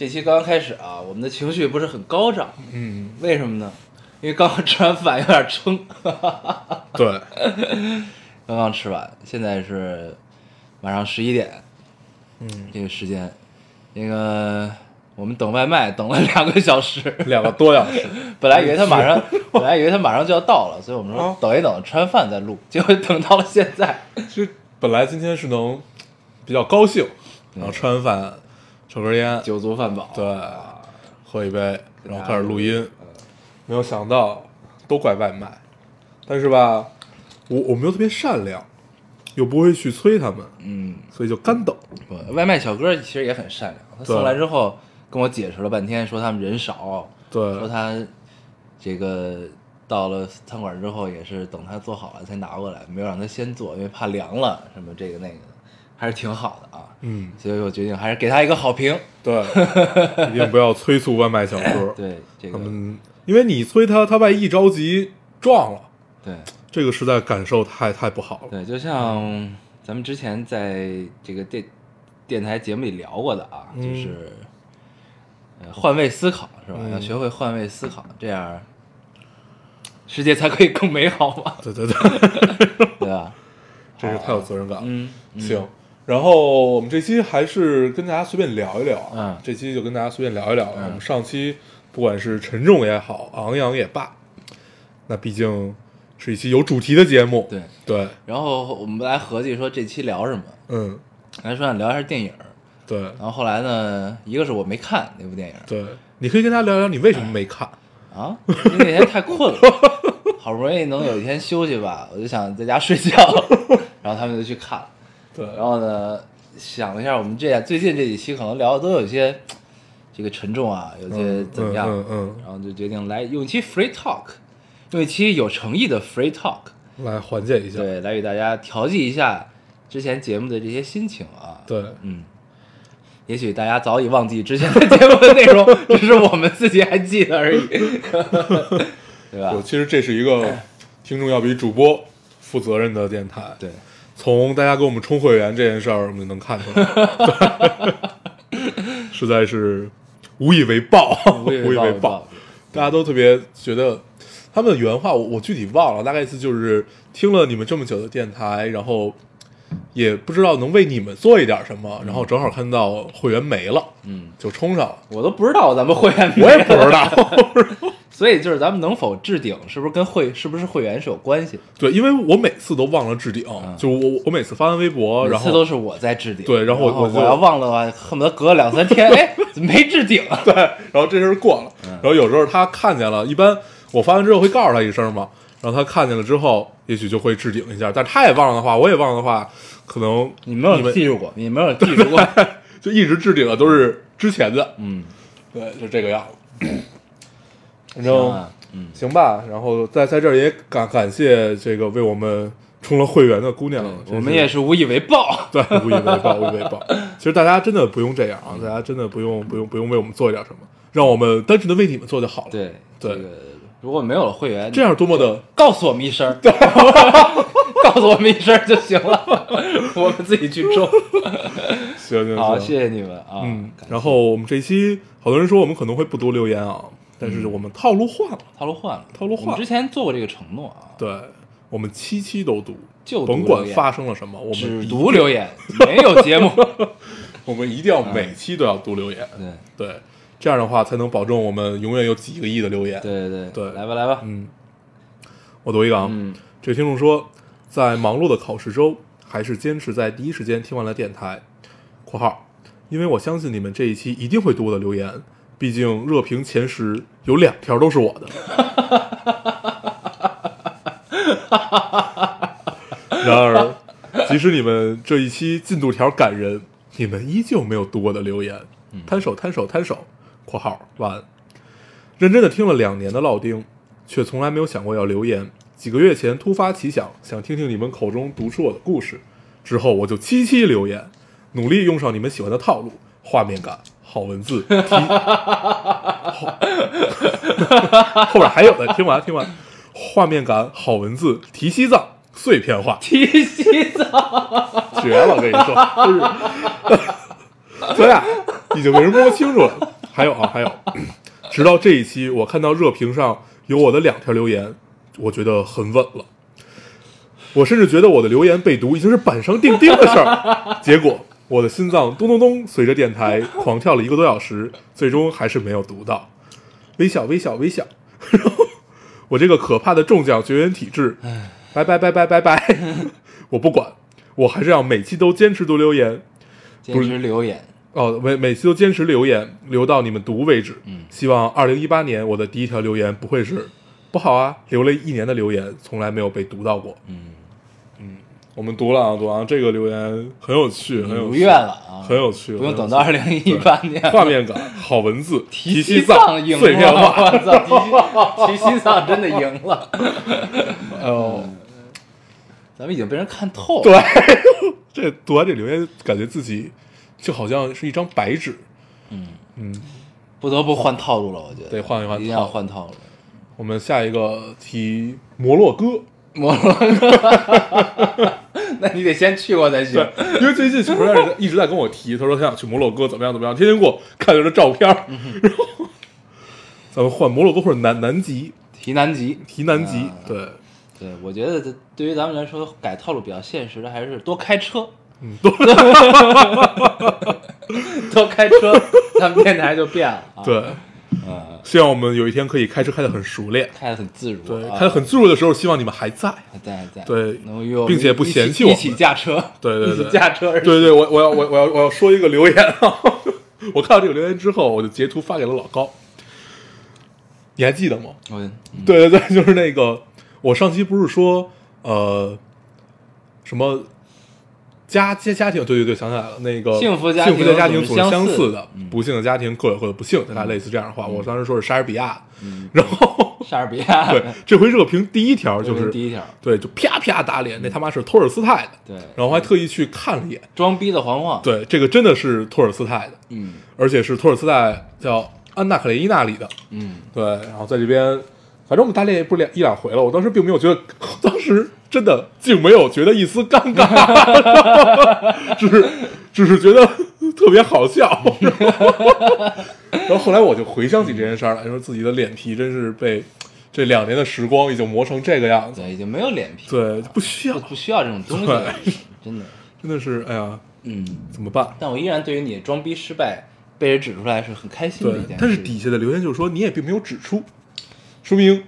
这期刚刚开始啊，我们的情绪不是很高涨，嗯，为什么呢？因为刚刚吃完饭有点撑，对，刚刚吃完，现在是晚上十一点嗯，这个时间，那个我们等外卖等了两个小时，两个多小时，本来以为他马上，本来以为他马上就要到了，所以我们说啊等一等，吃完饭再录，结果等到了现在，其实本来今天是能比较高兴，然后吃完饭抽根烟，酒足饭饱，对，喝一杯，然后开始录音，没有想到都怪外卖，但是吧，我我们又特别善良，又不会去催他们，嗯，所以就干等。不外卖小哥其实也很善良，他送来之后跟我解释了半天，说他们人少，对。说，他这个到了餐馆之后也是等他做好了才拿过来，没有让他先做，因为怕凉了什么这个那个。的，还是挺好的啊。嗯，所以我决定还是给他一个好评。对，一定不要催促外卖小哥，对这个，因为你催他，他万一一着急撞了，对这个实在感受太太不好了。对，就像咱们之前在这个电电台节目里聊过的啊，嗯就是呃换位思考是吧？嗯要学会换位思考，这样世界才可以更美好嘛，对对对，对吧？这是太有责任感了。嗯，嗯行，然后我们这期还是跟大家随便聊一聊啊。嗯这期就跟大家随便聊一聊了。嗯我们上期不管是沉重也好，昂扬也罢，那毕竟是一期有主题的节目。对。对，然后我们来合计说这期聊什么，嗯，来说想聊一下电影。对然后后来呢，一个是我没看那部电影对，你可以跟大家聊聊你为什么没看。啊，因为那天太困了，好不容易能有一天休息吧，我就想在家睡觉，然后他们就去看了。对，然后呢，想了一下，我们这样最近这几期可能聊的都有些这个沉重啊，有些嗯怎么样，嗯嗯嗯然后就决定来用一期 free talk，用一期有诚意的 free talk，来缓解一下。对，来给大家调剂一下之前节目的这些心情啊。对嗯，也许大家早已忘记之前的节目的内容，只是我们自己还记得而已，对吧对，？其实这是一个听众要比主播负责任的电台。对，从大家给我们充会员这件事儿，我们就能看出来，实在是无以为报，无以为报。大家都特别觉得他们的原话，我我具体忘了，大概意思就是听了你们这么久的电台，然后也不知道能为你们做一点什么，然后正好看到会员没了，嗯，就充上了。我都不知道咱们会员，我也不知道，所以就是咱们能否置顶，是不是跟会是不是会员是有关系？对，因为我每次都忘了置顶，就我我每次发完微博，每然后次都是我在置顶，对然后我我我要忘了的话，恨不得隔两三天，哎，怎么没置顶啊？对，然后这事儿过了，然后有时候他看见了，一般我发完之后会告诉他一声嘛，然后他看见了之后，也许就会置顶一下，但他也忘了的话，我也忘了的话，可能你没有记住过，你没有记住过，就一直置顶的都是之前的，嗯，对，就这个样子。反行正啊，嗯，行吧，然后在在这儿也感感谢这个为我们充了会员的姑娘，我们也是无以为报，对，无以为报，无以为报。其实大家真的不用这样啊，大家真的不用不用不用为我们做一点什么，让我们单纯的为你们做就好了。对对这个如果没有了会员，这样多么的告诉我们一声，告诉我们一声就行了，我们自己去种。行行好，行谢谢你们啊。嗯，然后我们这一期好多人说我们可能会不读留言啊，但是我们套路换了，套路换了，套路换我们之前做过这个承诺啊，对我们七期都读，就读甭管发生了什么，我只们只读留言，没有节目。我们一定要每期都要读留言，对。对，这样的话才能保证我们永远有几个亿的留言。对对对。来吧来吧，嗯，我读一个啊，嗯。这个听众说，在忙碌的考试周，还是坚持在第一时间听完了电台（括号），因为我相信你们这一期一定会读我的留言，毕竟热评前十有两条都是我的。然而，即使你们这一期进度条感人，你们依旧没有读我的留言，嗯摊手摊手摊手（括号完）。认真的听了两年的烙丁，却从来没有想过要留言。几个月前突发奇想，想听听你们口中读出我的故事，之后我就七七留言，努力用上你们喜欢的套路，画面感、好文字，题后后边还有的，听完听完，画面感、好文字，提西藏碎片化，提西藏，绝了！我跟你说，就是咱俩已经被人摸清楚了。还有啊，还有，直到这一期，我看到热评上有我的两条留言，我觉得很稳了。我甚至觉得我的留言被读已经是板上钉钉的事儿。结果我的心脏咚咚咚，随着电台狂跳了一个多小时，最终还是没有读到。微笑，微笑，微笑。然 后我这个可怕的中奖绝缘体质，拜拜拜拜拜拜！我不管，我还是要每期都坚持读留言。坚持留言，哦，每每期都坚持留言，留到你们读为止。嗯希望二零一八年我的第一条留言不会是不好啊，留了一年的留言从来没有被读到过。嗯，我们读了啊，读完这个留言很有趣，很有趣了啊，很有趣，不用很有等到二零一八年，画面感、好文字、提西藏赢了，碎片化。我操，提西 提西藏真的赢了，哦，咱们已经被人看透了，对，这读完这留言，感觉自己就好像是一张白纸。嗯，嗯，不得不换套路了，我觉得。得换一换一定要套路换套路。我们下一个提摩洛哥。摩洛哥，那你得先去过才行。对。，因为最近小朋友一直在跟我提，他说他想去摩洛哥，怎么样怎么样，天天给我看他的照片儿，然后咱们换摩洛哥或者南南极，提南极，提南极。啊，对，对，我觉得这对于咱们来说，改套路比较现实的还是多开车，嗯，多。多开车，咱们电台就变了。啊。，对，嗯，希望我们有一天可以开车开得很熟练，开的很自如，对，啊开得很自如的时候，希望你们还在，还在还在，对能够与我们并且不嫌弃我们。一起驾车，对对对。驾车，对对，我我要我我要我要说一个留言。啊，我看到这个留言之后，我就截图发给了老高，你还记得吗？嗯。对对对，就是那个，我上期不是说呃什么家家家庭，对对对，想起来了，那个幸福家庭幸福的家庭总是相似的，嗯不幸的家庭各有各的不幸，大概类似这样的话。我当时说是莎士比亚，然后 莎士比亚，对这回热评第一条就是是第一条，对，就啪啪打脸，那他妈是托尔斯泰的，对然后我还特意去看了一眼，装逼的黄黄，对，这个真的是托尔斯泰的，嗯而且是托尔斯泰叫安娜·卡列尼娜里的，嗯，对，然后在这边，反正我们大练不是两一两回了，我当时并没有觉得，当时真的竟没有觉得一丝尴尬，只是只是觉得特别好笑。然后后来我就回想起这件事儿来，说自己的脸皮真是被这两年的时光已经磨成这个样子，对，已经没有脸皮，对，不需要不，需要这种东西了，真的，真的是，哎呀，嗯。怎么办？但我依然对于你装逼失败被人指出来是很开心的一件事。，但是底下的留言就是说你也并没有指出，说明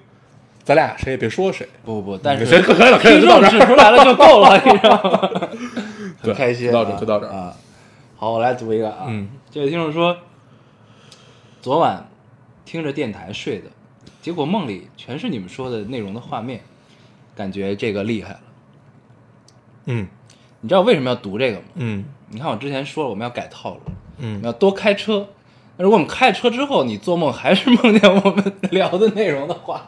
咱俩谁也别说谁。不不不，但是行 可以了可以了听就到这儿众指出来了就够了，你知道吗？对很开心啊，就到这儿就到这儿啊。好，我来读一个啊，嗯，这位听众说，昨晚听着电台睡的，结果梦里全是你们说的内容的画面，感觉这个厉害了。嗯你知道为什么要读这个吗？嗯你看我之前说了我们要改套路，我嗯们要多开车。那如果我们开车之后，你做梦还是梦见我们聊的内容的话，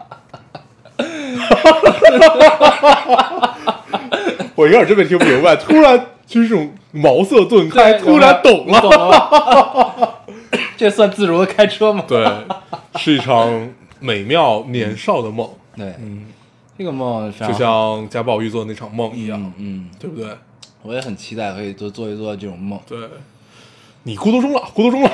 我有点真没听不明白，突然就是这种茅塞顿开，突然懂了。懂了吗？这算自如的开车吗？对，是一场美妙年少的梦，对，嗯，这个梦就像贾宝玉做的那场梦一样，嗯嗯，对不对？我也很期待可以多做一做这种梦。对，你孤独终老，孤独终老。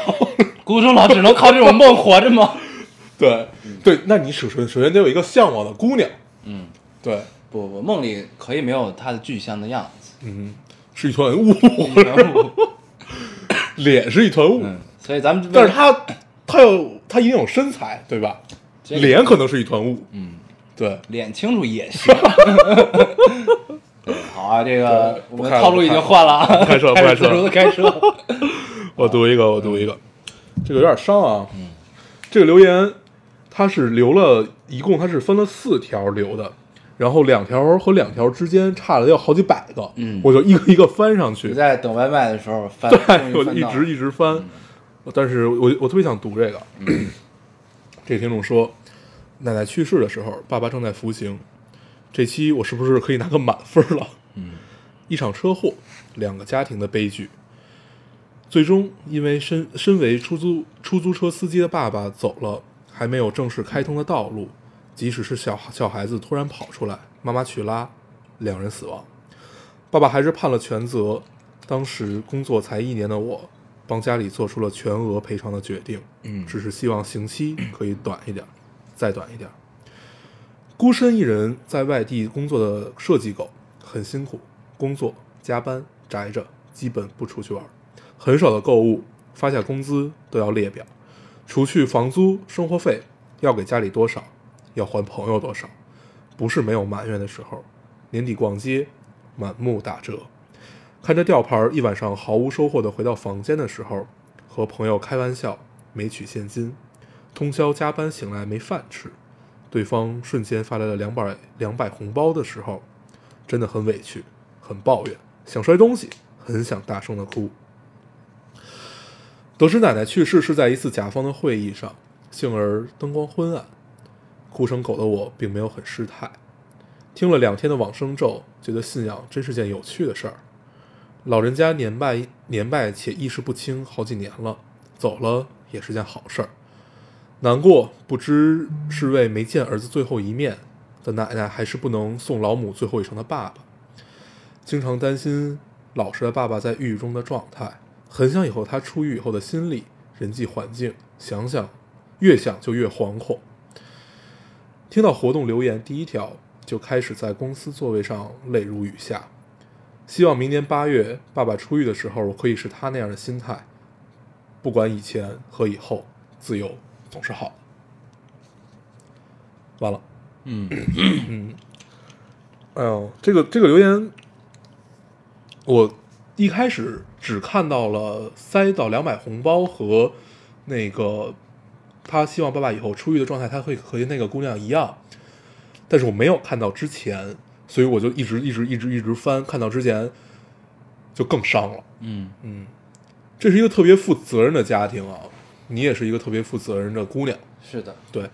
孤独终老只能靠这种梦活着吗？对对，那你首首首先得有一个向往的姑娘，嗯，对，不不，梦里可以没有她的具象的样子，嗯，是一团雾，脸是一团雾，嗯，所以咱们但是他他有他一定有身材，对吧？脸可能是一团雾，嗯，对，脸清楚也行。对，好啊，这个我们套路已经换了开车不开开车开车。我读一个，我读一个，这个有点伤啊。这个留言他是留了一共他是分了四条留的，然后两条和两条之间差了要好几百个，嗯我就一个一个翻上去你，在等外卖的时候翻，对，翻我就一直一直翻，但是我我特别想读这个。这个听众说，奶奶去世的时候，爸爸正在服刑。这期我是不是可以拿个满分了？嗯，一场车祸，两个家庭的悲剧。最终，因为身身为出租出租车司机的爸爸走了，还没有正式开通的道路，即使是小小孩子突然跑出来，妈妈去拉，两人死亡。爸爸还是判了全责。当时工作才一年的我，帮家里做出了全额赔偿的决定。嗯只是希望刑期可以短一点，再短一点。孤身一人在外地工作的设计狗很辛苦，工作、加班、宅着，基本不出去玩，很少的购物，发下工资都要列表，除去房租、生活费，要给家里多少，要还朋友多少，不是没有埋怨的时候。年底逛街，满目打折，看着吊牌，一晚上毫无收获的回到房间的时候，和朋友开玩笑，没取现金，通宵加班醒来没饭吃，对方瞬间发来了两百两百红包的时候，真的很委屈，很抱怨，想摔东西，很想大声的哭。得知奶奶去世是在一次甲方的会议上，幸而灯光昏暗，哭成狗的我并没有很失态。听了两天的往生咒，觉得信仰真是件有趣的事儿。老人家年迈年迈且意识不清好几年了，走了也是件好事儿。难过不知是为没见儿子最后一面的奶奶，还是不能送老母最后一程的爸爸。经常担心老实的爸爸在狱中的状态，很想以后他出狱以后的心理、人际环境，想想越想就越惶恐。听到活动留言第一条，就开始在公司座位上泪如雨下。希望明年八月爸爸出狱的时候，我可以是他那样的心态，不管以前和以后，自由总是好的。完了，嗯嗯，哎呦，这个这个留言，我一开始只看到了塞到两百红包和那个他希望爸爸以后出狱的状态，他会和那个姑娘一样，但是我没有看到之前，所以我就一直一直一直一直翻，看到之前就更伤了。嗯嗯，这是一个特别负责任的家庭啊，你也是一个特别负责任的姑娘。是的，对，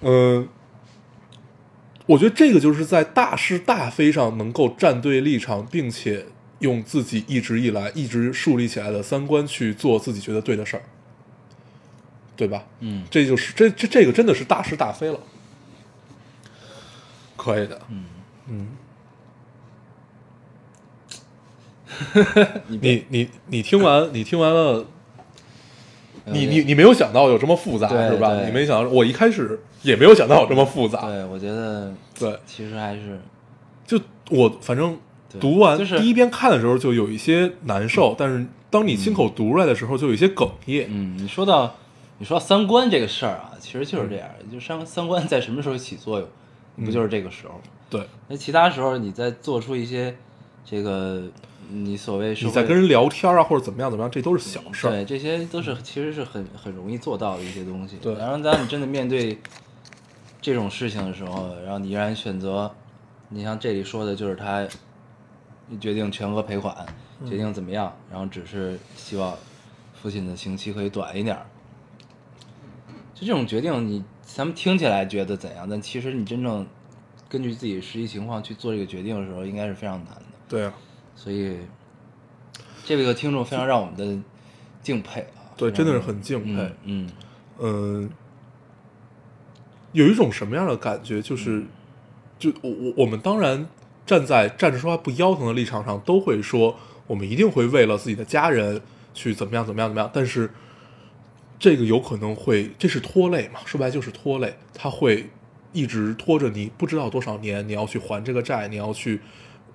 嗯、我觉得这个就是在大是大非上能够站对立场，并且用自己一直以来一直树立起来的三观去做自己觉得对的事儿，对吧？嗯这就是这这这个真的是大是大非了，可以的。嗯，嗯，你你你你听完 你听完了。你呃你你没有想到有这么复杂是吧？你没想到，我一开始也没有想到有这么复杂。对，我觉得对，其实还是就我反正对读完就是第一遍看的时候就有一些难受，但是当你亲口读出来的时候就有一些哽咽。嗯，你说到你说到三观这个事儿啊，其实就是这样，就三三观在什么时候起作用，不就是这个时候吗？对，那其他时候你再做出一些这个你所谓社会你在跟人聊天啊，或者怎么样怎么样，这都是小事儿。对，这些都是其实是很很容易做到的一些东西。对然后当你真的面对这种事情的时候，然后你依然选择，你像这里说的就是他，你决定全额赔款，决定怎么样，然后只是希望父亲的刑期可以短一点儿。就这种决定你，咱们听起来觉得怎样？但其实你真正根据自己实际情况去做这个决定的时候，应该是非常难的。对啊，所以这位个听众非常让我们的敬佩啊！对，真的是很敬佩。嗯嗯，有一种什么样的感觉？就是，就我我我们当然站在站着说话不腰疼的立场上，都会说我们一定会为了自己的家人去怎么样怎么样怎么样。但是这个有可能会，这是拖累嘛？说白就是拖累，他会一直拖着你，不知道多少年，你要去还这个债，你要去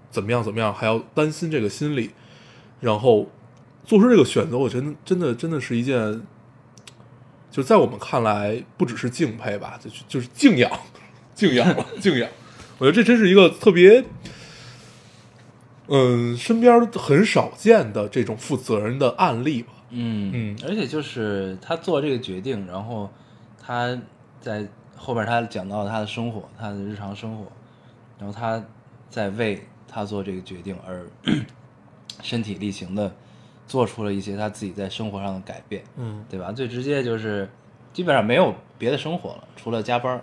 怎么样怎么样，还要担心这个心理，然后做出这个选择，我真的真的真的是一件。就在我们看来，不只是敬佩吧，就是就是敬仰，敬仰了，敬仰。我觉得这真是一个特别，嗯，身边很少见的这种负责任的案例吧。嗯嗯而且就是他做这个决定，然后他在后边他讲到他的生活，他的日常生活，然后他在为他做这个决定而 身体力行的做出了一些他自己在生活上的改变，嗯对吧？最直接就是基本上没有别的生活了，除了加班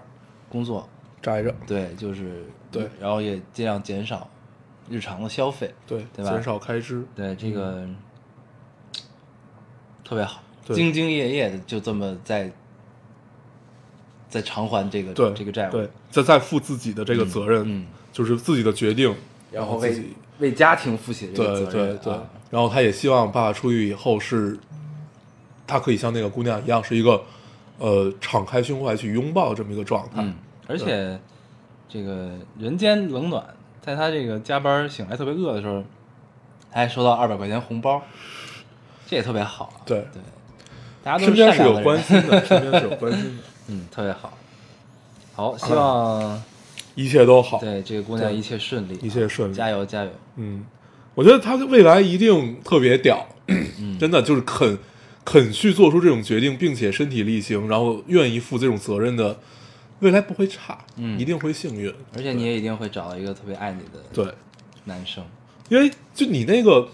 工作，宅着，对，就是对。然后也尽量减少日常的消费，对，对吧？减少开支，对这个、特别好，对兢兢业业的就这么在在偿还这个对这个债务，对，再再负自己的这个责任，嗯就是自己的决定，然后为为家庭负起这个对对责任，对啊，然后他也希望爸爸出狱以后是，他可以像那个姑娘一样，是一个呃敞开胸怀去拥抱这么一个状态。嗯，而且这个人间冷暖，在他这个加班醒来特别饿的时候，他还收到二百块钱红包，这也特别好啊。对对，大家都身边是有关心的，身边是有关心的，嗯，特别好。好，希望一切都好。对这个姑娘一切顺利，一切顺利加油加油。嗯，我觉得他未来一定特别屌，嗯真的就是肯肯去做出这种决定，并且身体力行，然后愿意负这种责任的，未来不会差，嗯一定会幸运。而且你也一定会找到一个特别爱你的对，男生。因为就你那个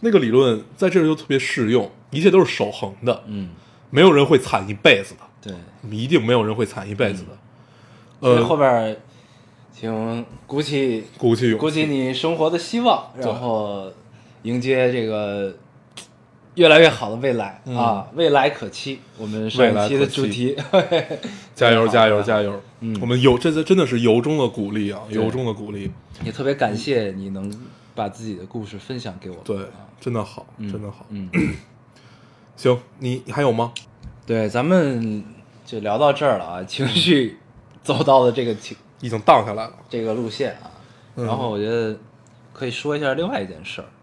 那个理论在这儿就特别适用，一切都是守恒的，嗯，没有人会惨一辈子的，对。一定没有人会惨一辈子的。所以后呃，边儿请鼓起鼓起勇鼓起，你生活的希望，然后迎接这个越来越好的未来、嗯啊！未来可期，我们上一期的主题，加油加油加油！嗯我们有这次真的是由衷的鼓励啊，由衷的鼓励。也特别感谢你能把自己的故事分享给我。对啊，真的好，嗯真的好。嗯，行，你你还有吗？对，咱们就聊到这儿了啊，情绪走到了这个情已经荡下来了。这个路线啊，嗯然后我觉得可以说一下另外一件事儿，嗯，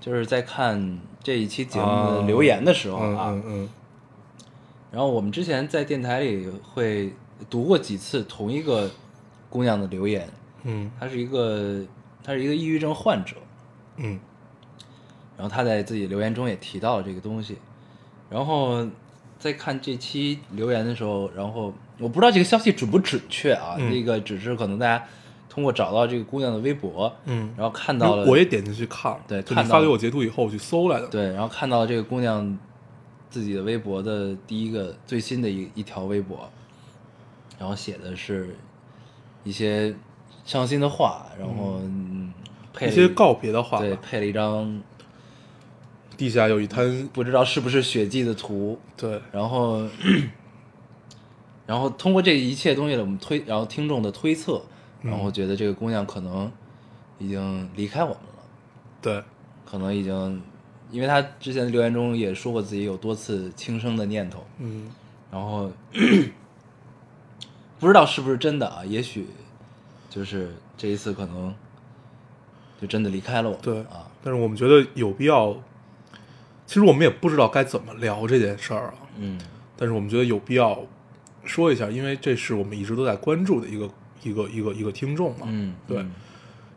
就是在看这一期节目啊的留言的时候嗯啊，嗯嗯然后我们之前在电台里会读过几次同一个姑娘的留言，嗯。她是一个她是一个抑郁症患者，嗯。然后她在自己留言中也提到了这个东西，然后在看这期留言的时候，然后我不知道这个消息准不准确啊，嗯。这个只是可能大家通过找到这个姑娘的微博，嗯，然后看到了，我也点进去看了，对看到发给我截图以后，我去搜来的。对，然后看到了这个姑娘自己的微博的第一个最新的一一条微博，然后写的是一些伤心的话，然后嗯。配了一些告别的话对，配了一张地下有一滩，不知道是不是血迹的图，对，然后 然后通过这一切东西的我们推，然后听众的推测，然后觉得这个姑娘可能已经离开我们了。对，可能已经，因为她之前的留言中也说过自己有多次轻生的念头，嗯然后 不知道是不是真的啊？也许就是这一次可能就真的离开了我们对啊，但是我们觉得有必要，其实我们也不知道该怎么聊这件事儿啊，嗯但是我们觉得有必要说一下，因为这是我们一直都在关注的一个一个一个一个听众嘛，嗯，对嗯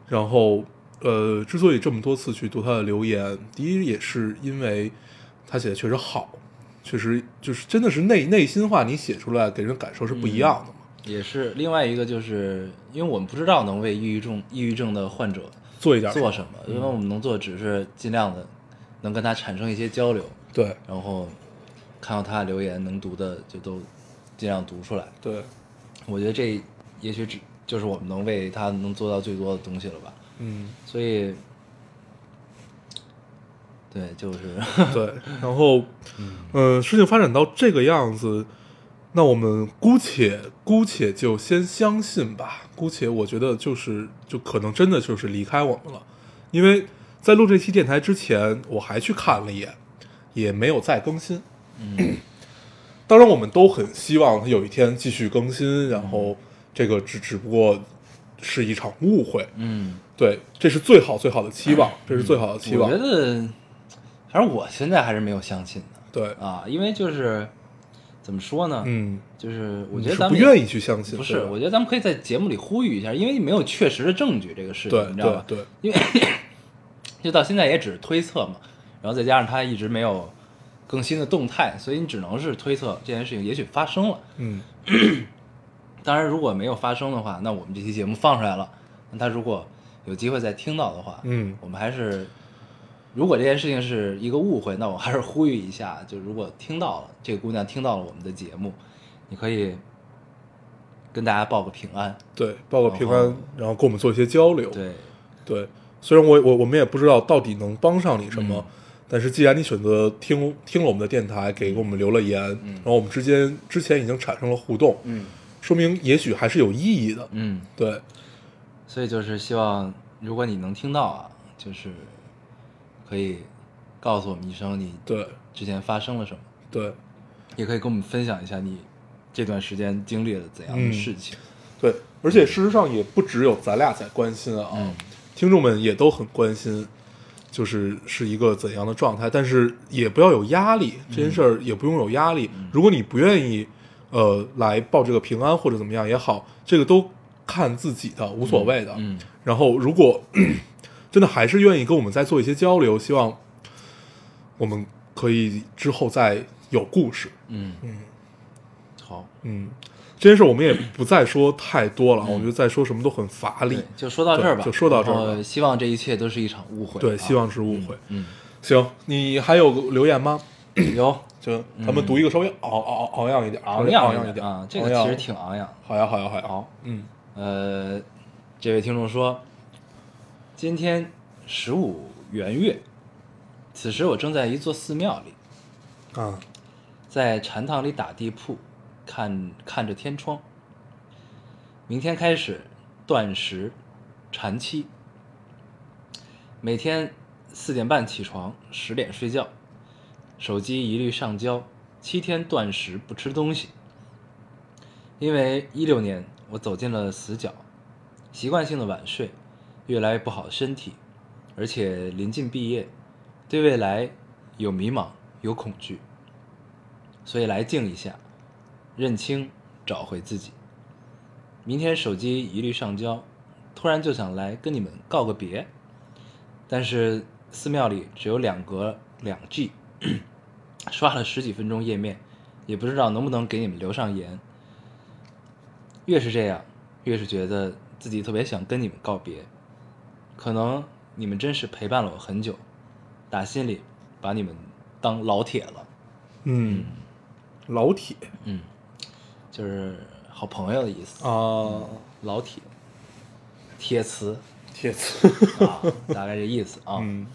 然后，呃，之所以这么多次去读他的留言，第一也是因为他写的确实好，确实就是真的是内内心话，你写出来给人感受是不一样的嘛。也是另外一个就是因为我们不知道能为抑郁症抑郁症的患者做一点做什么，因为我们能做只是尽量的能跟他产生一些交流，对然后看到他的留言能读的就都尽量读出来。对，我觉得这也许只就是我们能为他能做到最多的东西了吧。嗯，所以，对，就是对。然后，嗯、事情发展到这个样子，那我们姑且姑且就先相信吧。姑且我觉得就是就可能真的就是离开我们了，因为在录这期电台之前，我还去看了一眼，也没有再更新。嗯 当然，我们都很希望他有一天继续更新，然后这个只只不过是一场误会。嗯，对，这是最好最好的期望，这是最好的期望我觉。得，反正我现在还是没有相信的对，啊，因为就是怎么说呢？，嗯，就是我觉得咱们不愿意去相信，不是，我觉得咱们可以在节目里呼吁一下，因为没有确实的证据这个事情，对你知道吧？对对，因为 就到现在也只是推测嘛，然后再加上他一直没有更新的动态，所以你只能是推测这件事情也许发生了。嗯，当然，如果没有发生的话，那我们这期节目放出来了，那他如果有机会再听到的话，嗯。我们还是，如果这件事情是一个误会，那我还是呼吁一下，就如果听到了这个姑娘听到了我们的节目，你可以跟大家报个平安。对，报个平安然后，然后跟我们做一些交流。对，对，虽然我我我们也不知道到底能帮上你什么，嗯。但是既然你选择听听了我们的电台，给我们留了言，然后我们之间之前已经产生了互动，嗯说明也许还是有意义的。嗯，对，所以就是希望，如果你能听到啊，就是可以告诉我们一声你对，之前发生了什么，对，也可以跟我们分享一下你这段时间经历了怎样的嗯。事情。对，而且事实上也不只有咱俩在关心啊，嗯。听众们也都很关心，就是是一个怎样的状态，但是也不要有压力，这件事儿也不用有压力。如果你不愿意，呃，来报这个平安或者怎么样也好，这个都看自己的，无所谓的。嗯然后，如果 真的还是愿意跟我们再做一些交流，希望我们可以之后再有故事。嗯嗯好，嗯，这件事我们也不再说太多了，我觉得再说什么都很乏力。，就说到这儿吧，就说到这儿吧希望这一切都是一场误会啊。对，希望是误会。嗯，行，你还有留言吗？嗯有就咱们读一个稍微昂昂昂昂扬一点，稍昂微昂扬一点啊，这个其实挺昂扬。好呀，好呀，好呀。好，嗯。呃，这位听众说，今天十五元月，此时我正在一座寺庙里，啊，在禅堂里打地铺，看看着天窗。明天开始断食禅期，每天四点半起床，十点睡觉，手机一律上交，七天断食不吃东西。因为一六年我走进了死角，习惯性的晚睡，越来越不好身体，而且临近毕业，对未来有迷茫，有恐惧。所以来静一下，认清，找回自己。明天手机一律上交，突然就想来跟你们告个别，但是寺庙里只有两格两 G，刷了十几分钟页面，也不知道能不能给你们留上言。越是这样，越是觉得自己特别想跟你们告别。可能你们真是陪伴了我很久，打心里把你们当老铁了。嗯，老铁嗯，就是好朋友的意思。啊，老铁，铁瓷铁瓷。啊，大概这意思啊。嗯，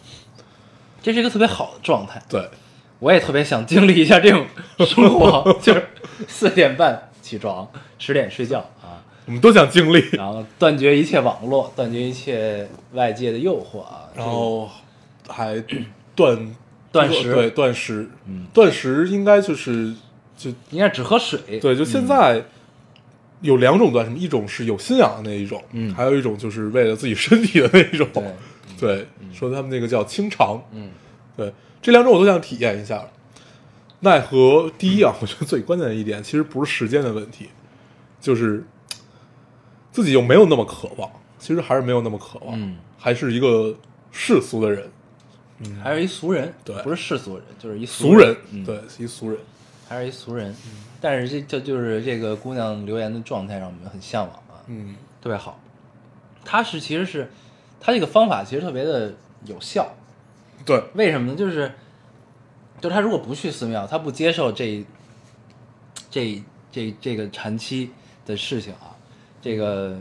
这是一个特别好的状态，对，我也特别想经历一下这种 生活，就是四点半起床，十点睡觉啊，我们都想经历。然后断绝一切网络，断绝一切外界的诱惑啊，然后还断断食。对，断食，嗯。断食应该就是就应该只喝水。对，就现在有两种断食，一种是有信仰的那一种，嗯。还有一种就是为了自己身体的那一种，对。对，说他们那个叫清肠，嗯。对，这两种我都想体验一下。奈何第一啊，我觉得最关键的一点其实不是时间的问题，就是自己又没有那么渴望，其实还是没有那么渴望，嗯。还是一个世俗的人，还是一俗人，对。不是世俗人，就是一俗人，嗯、，对，是一俗人，还是一俗人。但是这这就是这个姑娘留言的状态让我们很向往啊，嗯。特别好。她是其实是她这个方法其实特别的有效，对，为什么呢？就是就是她如果不去寺庙，他不接受这这这这个禅期的事情啊，这个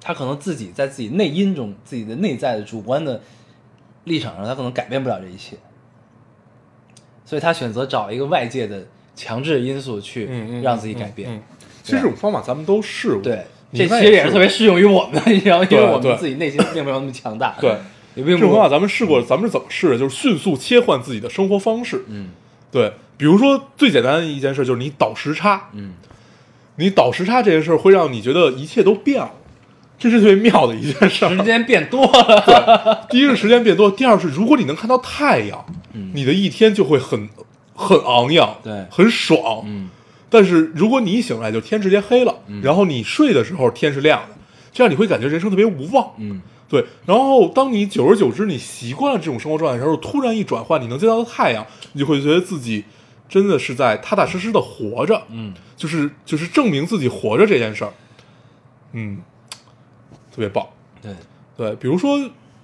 他可能自己在自己内因中，自己的内在的主观的立场上，他可能改变不了这一切，所以他选择找一个外界的强制因素去让自己改变。嗯。嗯其实这种方法咱们都试过，对，这其实也是特别适用于我们的，你知道吗？因为我们自己内心并没有那么强大，对。也这种方法咱们试过，咱们是怎么试的？就是迅速切换自己的生活方式。嗯对，比如说最简单的一件事就是你倒时差，嗯你倒时差这件事儿会让你觉得一切都变了，这是特别妙的一件事。时间变多了，第一是时间变多，第二是如果你能看到太阳，嗯你的一天就会很很昂扬，对很爽。嗯但是如果你一醒来就天直接黑了，然后你睡的时候天是亮的，这样你会感觉人生特别无望。嗯对，然后当你久而久之你习惯了这种生活状态的时候，突然一转换，你能见到太阳，你就会觉得自己真的是在踏踏实实的活着，嗯，就是就是证明自己活着这件事儿。嗯，特别棒。对，对，比如说，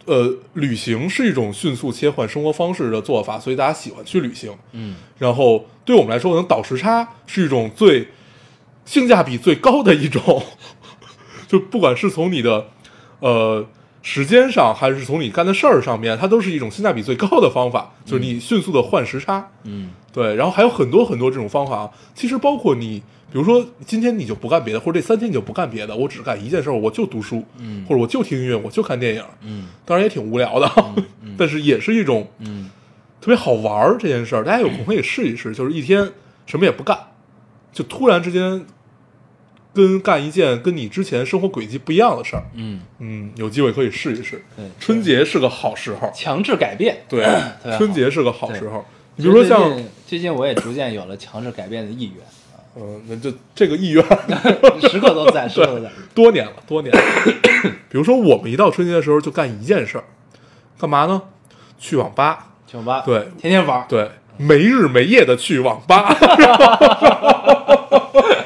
呃，旅行是一种迅速切换生活方式的做法，所以大家喜欢去旅行。嗯然后对我们来说，可能倒时差是一种最性价比最高的一种，就不管是从你的呃时间上，还是从你干的事儿上面，它都是一种性价比最高的方法，就是你迅速的换时差。嗯对，然后还有很多很多这种方法啊。其实包括你，比如说今天你就不干别的，或者这三天你就不干别的，我只干一件事儿，我就读书，嗯或者我就听音乐，我就看电影。嗯当然也挺无聊的，但是也是一种嗯特别好玩儿这件事儿。大家有空可以试一试，就是一天什么也不干，就突然之间跟干一件跟你之前生活轨迹不一样的事儿。嗯，嗯，有机会可以试一试。对，春节是个好时候，强制改变。对春节是个好时候。你比比如说像，最近我也逐渐有了强制改变的意愿，嗯，那就这个意愿。时刻都在，时刻都在。多年了，多年了。比如说，我们一到春节的时候就干一件事儿，干嘛呢？去网吧，去网吧，对天天玩儿，对，没日没夜的去网吧。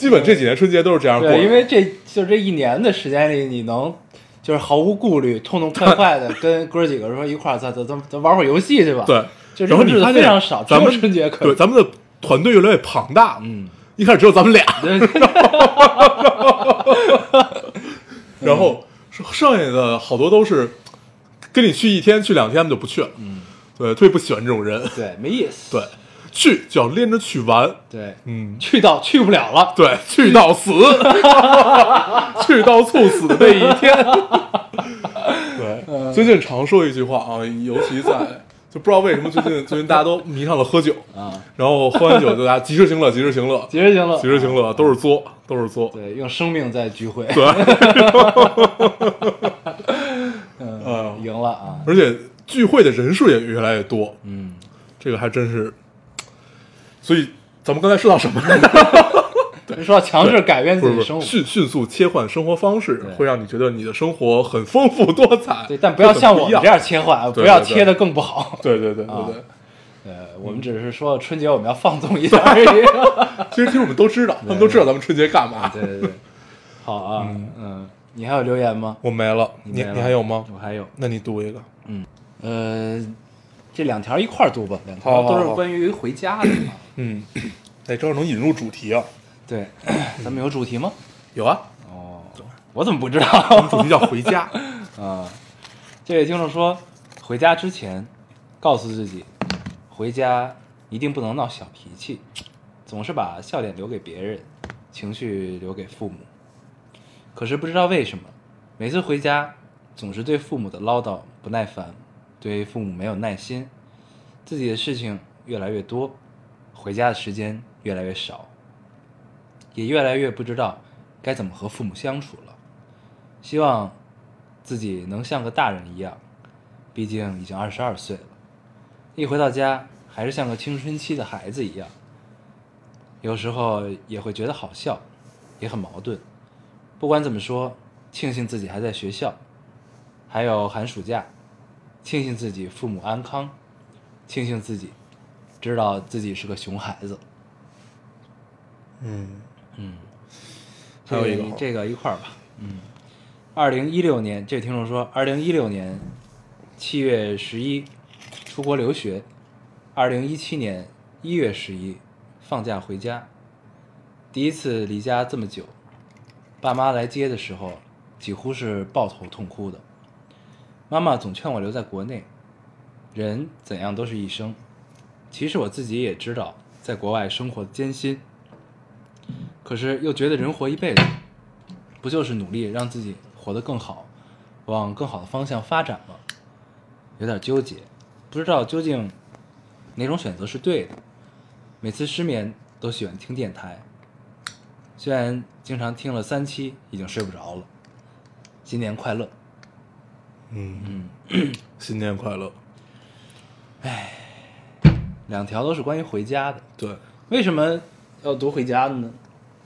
基本这几年春节都是这样过。对，因为这就这一年的时间里，你能就是毫无顾虑、痛痛快 快的跟哥儿几个说一块儿，咱咱咱咱玩会儿游戏去吧。对，就这种日子非常少，咱们春节可以对，咱们的团队越来越庞大。嗯，一开始只有咱们俩，对 然后剩下的好多都是跟你去一天、去两天，他们就不去了。嗯，对，特别不喜欢这种人。对，没意思。对，去就要连着去玩。对，嗯，去到去不了了。对，去到死，去到猝死的那一天。对，最近常说一句话啊，尤其在 就不知道为什么最近最近大家都迷上了喝酒，啊，然后喝完酒就大家及时行乐，及时行乐，及时行乐，及时行乐，都是作，都是作。对，用生命在聚会。对，嗯，嗯赢了啊。而且聚会的人数也越来越多，嗯，这个还真是。所以咱们刚才说到什么？就说到强制改变自己生活，迅迅速切换生活方式，会让你觉得你的生活很丰富多彩。对，但不要像我们这样。切换，不要切的更不好。对对对对啊对，呃，我们只是说春节我们要放纵一下而已。其实其实我们都知道，他们都知道咱们春节干嘛。对对对，好啊，嗯，你还有留言吗？我没了，你你还有吗？我还有，那你读一个。嗯呃，这两条一块儿读吧，两条都是关于回家的啊。嗯，哎，正好能引入主题啊。对，咱们有主题吗？有啊，哦，我怎么不知我道们主题叫回家。啊？这位听众说，回家之前告诉自己，回家一定不能闹小脾气，总是把笑点留给别人，情绪留给父母。可是不知道为什么，每次回家总是对父母的唠叨不耐烦，对父母没有耐心，自己的事情越来越多，回家的时间越来越少，也越来越不知道该怎么和父母相处了。希望自己能像个大人一样，毕竟已经二十二岁了，一回到家还是像个青春期的孩子一样。有时候也会觉得好笑，也很矛盾。不管怎么说，庆幸自己还在学校，还有寒暑假，庆幸自己父母安康，庆幸自己知道自己是个熊孩子。嗯嗯，还有一个这这个一块儿吧。嗯，二零一六年，这位听众说，二零一六年七月十一出国留学，二零一七年一月十一放假回家，第一次离家这么久，爸妈来接的时候几乎是抱头痛哭的。妈妈总劝我留在国内，人怎样都是一生。其实我自己也知道，在国外生活的艰辛。可是又觉得人活一辈子，不就是努力让自己活得更好，往更好的方向发展吗？有点纠结，不知道究竟哪种选择是对的。每次失眠都喜欢听电台，虽然经常听了三期已经睡不着了。新年快乐！嗯。嗯，新年快乐。哎两条都是关于回家的，对，为什么要读回家的呢？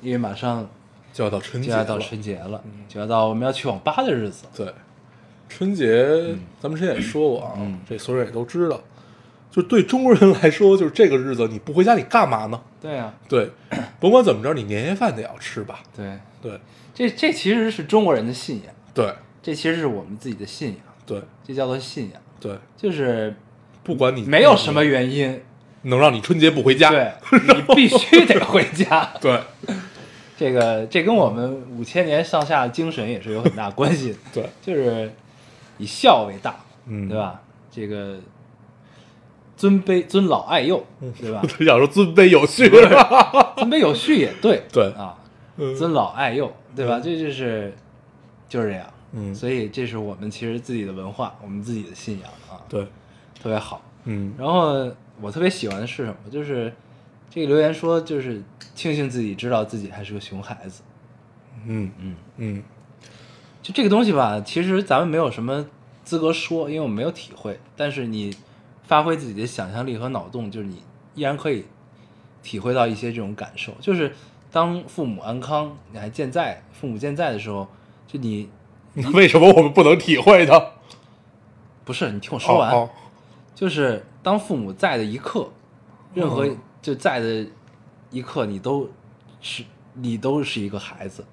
因为马上就要到春节了，就要到春节了，就要到我们要去网吧的日子。对，春节咱们之前也说过啊，嗯。这所有人也都知道，就对中国人来说，就是这个日子你不回家你干嘛呢？对呀、对，甭管怎么着，你年夜饭得要吃吧？对，对，这这其实是中国人的信仰。对这其实是我们自己的信仰，对这叫做信仰，对，就是不管你没有什么原因，能让你春节不回家，对你必须得回家。对这个这跟我们五千年上下精神也是有很大关系的，对，就是以孝为大，嗯对吧？这个尊卑尊老爱幼，对吧？我想说尊卑有序？尊卑有序也对，对啊，嗯尊老爱幼，对吧？这就是就是这样，嗯所以这是我们其实自己的文化，我们自己的信仰啊，对，特别好。嗯然后我特别喜欢的是什么？就是这个留言说，就是庆幸自己知道自己还是个熊孩子。嗯嗯，嗯就这个东西吧，其实咱们没有什么资格说，因为我们没有体会。但是你发挥自己的想象力和脑洞，就是你依然可以体会到一些这种感受。就是当父母安康，你还健在，父母健在的时候，就你那 为什么我们不能体会呢？不是你听我说完，哦就是当父母在的一刻，任何嗯就在的一刻，你都是你都是一个孩子。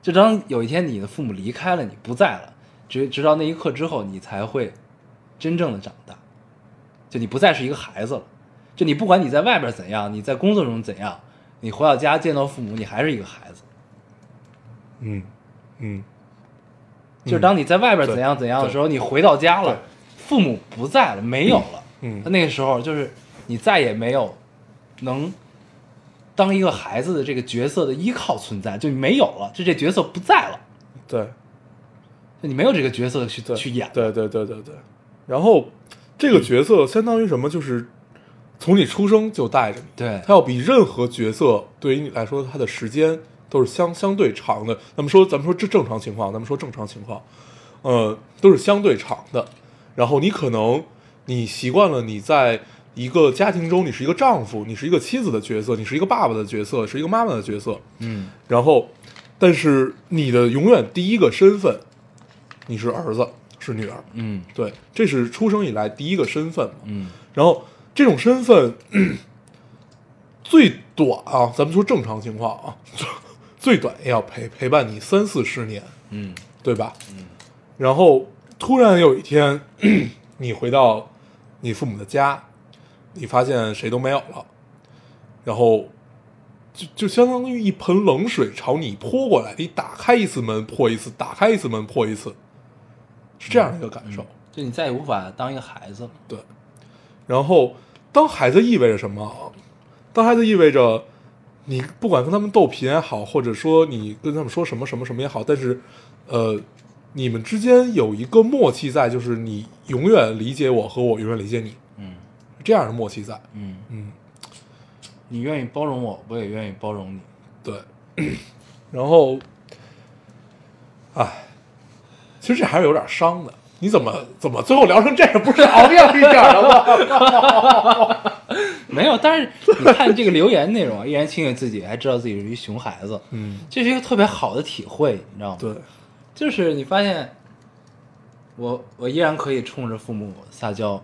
就当有一天你的父母离开了，你不在了，直直到那一刻之后，你才会真正的长大。就你不再是一个孩子了。就你不管你在外边怎样，你在工作中怎样，你回到家见到父母，你还是一个孩子。嗯嗯，就是当你在外边怎样怎样的时候，你回到家了，父母不在了，没有了。嗯那那个时候就是你再也没有能当一个孩子的这个角色的依靠存在，就没有了，就这角色不在了，对就你没有这个角色去对去演。对对对对对。然后这个角色相当于什么？就是从你出生就带着你，对他要比任何角色对于你来说，他的时间都是相相对长的。咱们说，咱们说这正常情况，咱们说正常情况，呃，都是相对长的。然后你可能你习惯了你在一个家庭中，你是一个丈夫，你是一个妻子的角色，你是一个爸爸的角色，是一个妈妈的角色。嗯然后，但是你的永远第一个身份，你是儿子，是女儿，嗯对，这是出生以来第一个身份嘛。嗯然后这种身份最短啊，咱们说正常情况啊，最短也要陪陪伴你三四十年，嗯对吧？嗯然后突然有一天，你回到你父母的家，你发现谁都没有了，然后就就相当于一盆冷水朝你泼过来，你打开一次门破一次，打开一次门破一次，是这样的一个感受。就你再也无法当一个孩子了。对，然后当孩子意味着什么啊？当孩子意味着你不管跟他们斗贫也好，或者说你跟他们说什么什么什么也好，但是呃，你们之间有一个默契在，就是你永远理解我和我永远理解你，嗯这样的默契在。嗯，嗯，你愿意包容我，我也愿意包容你。对。然后，哎，其实这还是有点伤的。你怎么怎么最后聊成这样？不是熬夜一点了吗？没有，但是你看这个留言内容啊，依然庆幸自己还知道自己是一熊孩子，嗯，这是一个特别好的体会，你知道吗？对，就是你发现，我我依然可以冲着父母撒娇，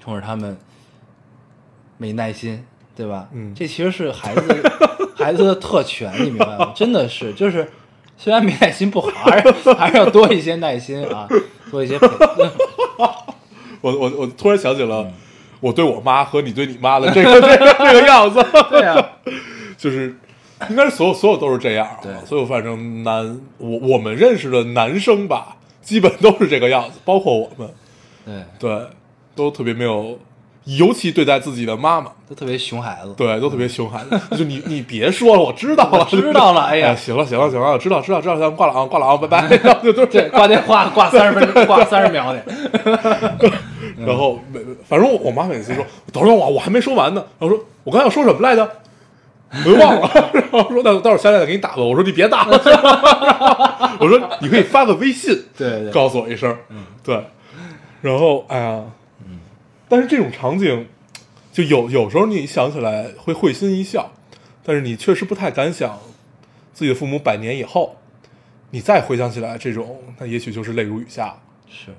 冲着他们没耐心，对吧？嗯这其实是孩子孩子的特权，你明白吗？真的是，就是虽然没耐心不好，还是还是要多一些耐心啊，多一些陪。我我我突然想起了我对我妈和你对你妈的这个 这个这个样子，对啊，就是应该是所有所有都是这样啊，对。所有反正男我我们认识的男生吧，基本都是这个样子，包括我们，对，对，都特别没有，尤其对待自己的妈妈，都特别熊孩子。对，都特别熊孩子，就你你别说了，我知道了，知道了哎呀。行了行了行了，知道知道知道，咱们挂了啊挂了啊，拜拜，就对，挂电话挂三十分，挂三十秒得。然后每反正我我妈每次说，等会儿我我还没说完呢，然后说我刚才要说什么来着，我又忘了，然后说那待会儿下来再给你打吧，我说你别打了，我说你可以发个微信，对对告诉我一声，对，然后哎呀，但是这种场景，就有有时候你想起来会会心一笑，但是你确实不太敢想自己的父母百年以后，你再回想起来这种，那也许就是泪如雨下。是，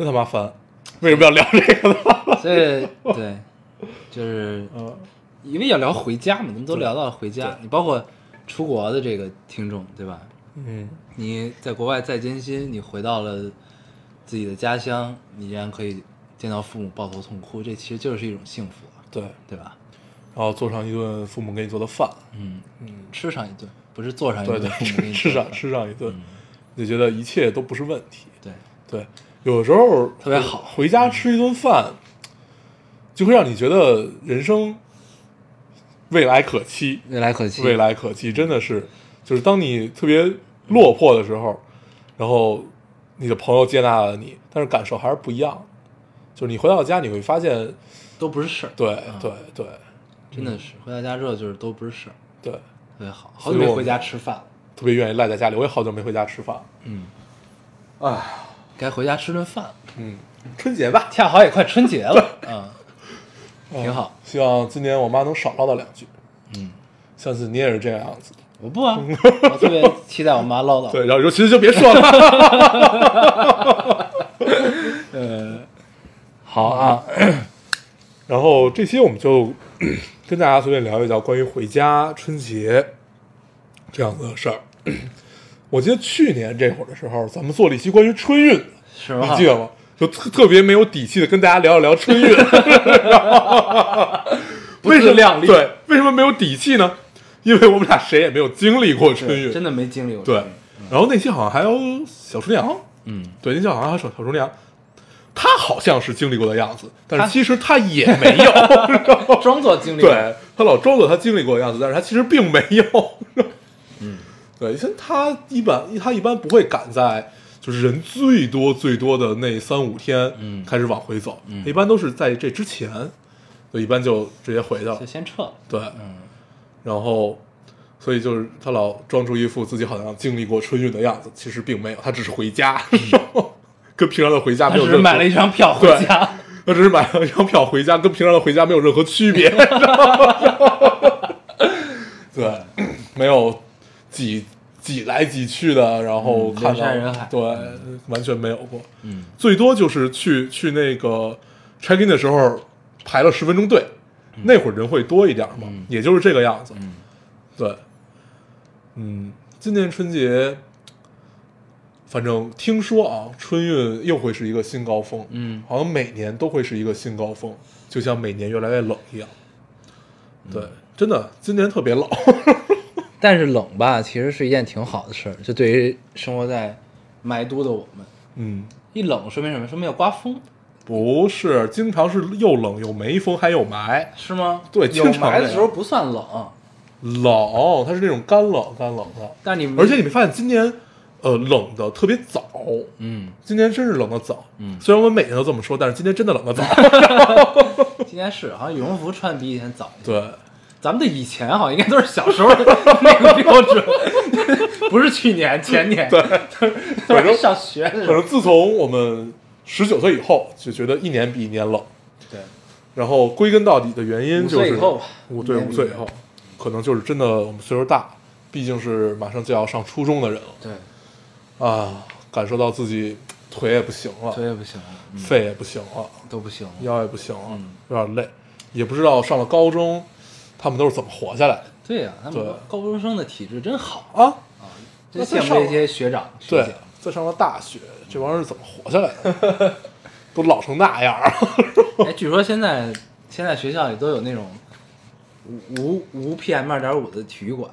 真他妈烦！为什么要聊这个呢？所以 对，就是嗯，因为要聊回家嘛，咱们都聊到了回家，你包括出国的这个听众，对吧？嗯你在国外再艰辛，你回到了自己的家乡，你依然可以见到父母抱头痛哭，这其实就是一种幸福啊，对，对吧？然后做上一顿父母给你做的饭，嗯，嗯，吃上一顿，不是做上一对对顿父母给，你吃上吃上一顿就觉得一切都不是问题。对，对，有时候特别好。回家吃一顿饭，就会让你觉得人生未来可期，未来可期，未来可期，真的是，就是当你特别落魄的时候，然后你的朋友接纳了你，但是感受还是不一样。就是你回到家，你会发现，都不是事儿，对嗯对对。真的是回到家之后就是都不是事儿，对，特别好，好久没回家吃饭了，特别愿意赖在家里。我也好久没回家吃饭了，嗯，哎，该回家吃顿饭。了，嗯，春节吧，恰好也快春节了，嗯，挺好，希望今年我妈能少唠叨两句。嗯，相信你也是这样子。的。我不啊，我特别期待我妈唠叨，对，然后尤其是就别说了。呃，好啊，然后这期我们就跟大家随便聊一聊关于回家、春节这样子的事儿。我记得去年这会儿的时候，咱们做了一期关于春运的，是？你记得吗？就特特别没有底气的跟大家聊一聊春运，为什么亮丽对，为什么没有底气呢？因为我们俩谁也没有经历过春运，真的没经历过，对。然后那期好像还有小厨娘，嗯，对，那期好像还有小小厨娘，她好像是经历过的样子，但是其实她也没有，装作经历过，对她老装作她经历过的样子，但是她其实并没有。嗯，对，像他一般，他一般不会赶在就是人最多最多的那三五天，嗯开始往回走，嗯一般都是在这之前，就一般就直接回去了就。先撤了，对，嗯，然后。所以就是他老装出一副自己好像经历过春运的样子，其实并没有，他只是回家，然后跟平常的回家没有任何只是买了一张票回家，他只是买了一张票回家，跟平常的回家没有任何区别。对，没有挤挤来挤去的，然后嗯看到、人山人海对，完全没有过。嗯，最多就是去去那个 check in 的时候排了十分钟队，那会儿人会多一点嘛，嗯也就是这个样子。嗯，对，嗯，今年春节，反正听说啊，春运又会是一个新高峰。嗯好像每年都会是一个新高峰，就像每年越来越冷一样。对，真的，今年特别冷。但是冷吧，其实是一件挺好的事儿，就对于生活在霾都的我们，嗯，一冷说明什么？说明要刮风，不是，经常是又冷又没风，还有霾。是吗？对有霾的时候不算冷，冷，它是那种干冷干冷的。但你而且你没发现今年，呃，冷的特别早。嗯，今年真是冷的早。嗯虽然我们每年都这么说，但是今年真的冷的早。今天是好像羽绒服穿比以前早一些。对，咱们的以前好像应该都是小时候的那个标准，不是去年前年，对，都是上学的时候。反正自从我们十九岁以后，就觉得一年比一年冷。对，然后归根到底的原因就是五对五岁以后，可能就是真的我们岁数大，毕竟是马上就要上初中的人了对，啊，感受到自己腿也不行了，腿也不行了，嗯肺也不行了，都不行了。腰也不行了，嗯有点累，也不知道上了高中他们都是怎么活下来的对呀、他们对高中生的体质真好，啊？真那再上羡慕这些学长学对姐。，再上了大学，这帮人是怎么活下来的？都老成那样儿，哎，据说现在现在学校里都有那种无无 PM 二点五的体育馆，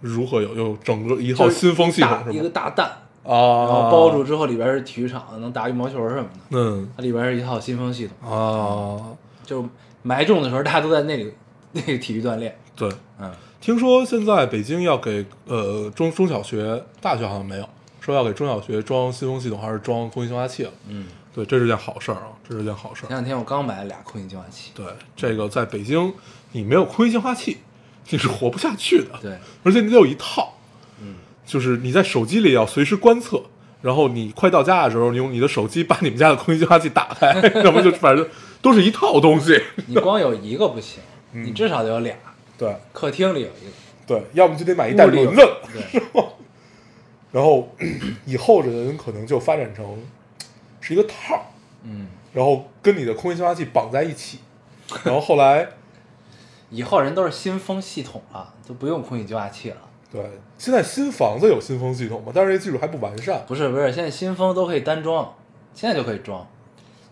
如何有有整个一套新风系统一个？大蛋，啊，然后包住之后里边是体育场，能打羽毛球什么的。嗯它里边是一套新风系统，啊，就埋种的时候大家都在那里 那个体育锻炼。对，嗯，听说现在北京要给呃中中小学、大学好像没有，说要给中小学装新风系统还是装空气净化器了。嗯，对，这是件好事儿啊，这是件好事儿。前两天我刚买了俩空气净化器。对，这个在北京你没有空气净化器，你是活不下去的。对，而且你得有一套，嗯，就是你在手机里要随时观测，然后你快到家的时候，你用你的手机把你们家的空气净化器打开，要不就反正都是一套东西。你光有一个不行，嗯你至少得有俩。对客厅里有一个，对，要么就得买一袋轮子。对，然后 以后的人可能就发展成是一个套儿，嗯，然后跟你的空气净化器绑在一起，然后后来以后人都是新风系统了，都不用空气净化器了。对，现在新房子有新风系统嘛，但是这技术还不完善。不是不是，现在新风都可以单装，现在就可以装，